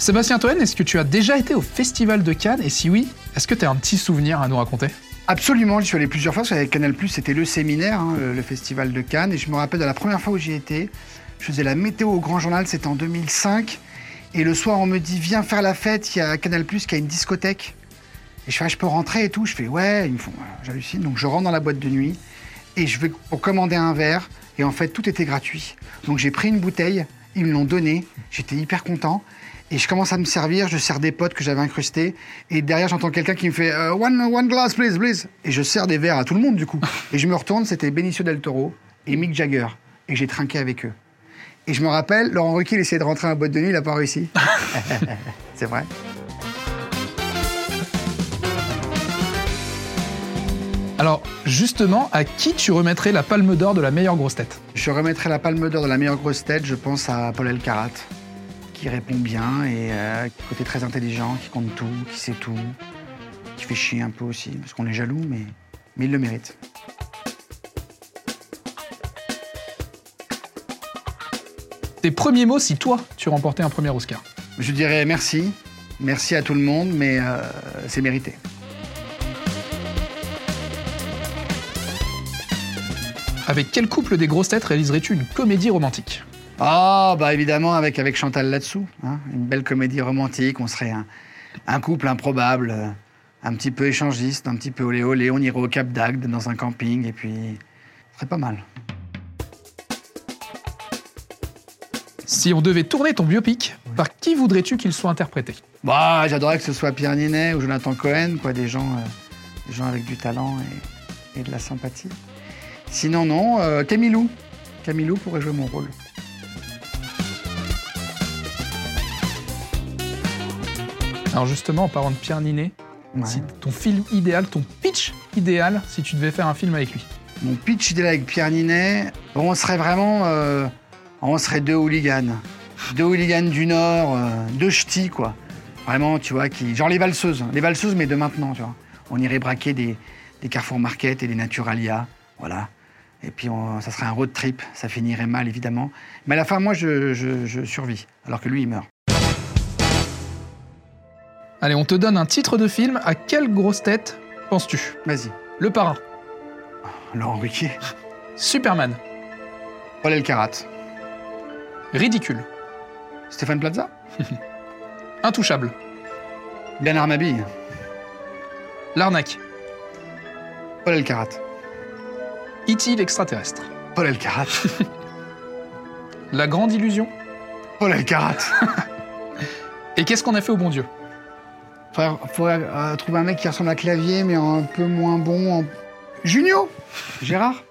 Sébastien Toen, est-ce que tu as déjà été au Festival de Cannes Et si oui, est-ce que tu as un petit souvenir à nous raconter? Absolument, j'y suis allé plusieurs fois, parce qu'avec Canal+, c'était le séminaire, hein, le, le Festival de Cannes, et je me rappelle de la première fois où j'y étais, je faisais la météo au Grand Journal, c'était en 2005, et le soir on me dit, viens faire la fête, il y a Canal+, qui a une discothèque. Et je fais, ah, je peux rentrer et tout, je fais, ouais, ils me font, j'hallucine, donc je rentre dans la boîte de nuit, et je vais commander un verre, et en fait tout était gratuit. Donc j'ai pris une bouteille, ils me l'ont donnée, j'étais hyper content, et je commence à me servir, je sers des potes que j'avais incrustés, et derrière j'entends quelqu'un qui me fait euh, one, one glass please, please. Et je sers des verres à tout le monde du coup. Et je me retourne, c'était Benicio del Toro et Mick Jagger, et j'ai trinqué avec eux. Et je me rappelle, Laurent Ruquier il essayait de rentrer à la boîte de nuit, il n'a pas réussi. C'est vrai. Alors, justement, à qui tu remettrais la palme d'or de la meilleure grosse tête? Je remettrai la palme d'or de la meilleure grosse tête, je pense à Paul Elkarat, qui répond bien et euh, côté très intelligent, qui compte tout, qui sait tout, qui fait chier un peu aussi, parce qu'on est jaloux, mais, mais il le mérite. Tes premiers mots si toi, tu remportais un premier Oscar Je dirais merci, merci à tout le monde, mais euh, c'est mérité. Avec quel couple des grosses têtes réaliserais-tu une comédie romantique? Ah, bah évidemment, avec, avec Chantal là-dessous. hein. une belle comédie romantique, on serait un, un couple improbable, euh, un petit peu échangiste, un petit peu olé olé. On irait au Cap d'Agde dans un camping, et puis. Ce serait pas mal. Si on devait tourner ton biopic, par qui voudrais-tu qu'il soit interprété? Bah, j'adorerais que ce soit Pierre Ninet ou Jonathan Cohen, quoi, des gens, euh, des gens avec du talent et, et de la sympathie. Sinon, non, euh, Camilou. Camilou pourrait jouer mon rôle. Alors justement, en parlant de Pierre Ninet, Ouais. ton film idéal, ton pitch idéal, si tu devais faire un film avec lui. Mon pitch idéal avec Pierre Ninet, on serait vraiment. euh, on serait deux hooligans. Deux hooligans du Nord, euh, deux ch'tis, quoi. Vraiment, tu vois, qui. Genre les valseuses. Les valseuses, mais de maintenant, tu vois. On irait braquer des, des Carrefour Market et des Naturalia. Voilà. Et puis, on- ça serait un road trip. Ça finirait mal, évidemment. Mais à la fin, moi, je, je, je survis. Alors que lui, il meurt. Allez, on te donne un titre de film. À quelle grosse tête penses-tu? Vas-y. Le parrain, Laurent Ruquier. Superman, Paul Elkarat. Ridicule, Stéphane Plaza. Intouchable, Bernard Mabille. L'arnaque, Paul Elkarat. E.T. l'extraterrestre, Paul Elkarat. La grande illusion. Paul Elkarat. Et qu'est-ce qu'on a fait au bon Dieu? Faudrait, faudrait, euh, trouver un mec qui ressemble à Clavier, mais un peu moins bon. En... Junio Gérard?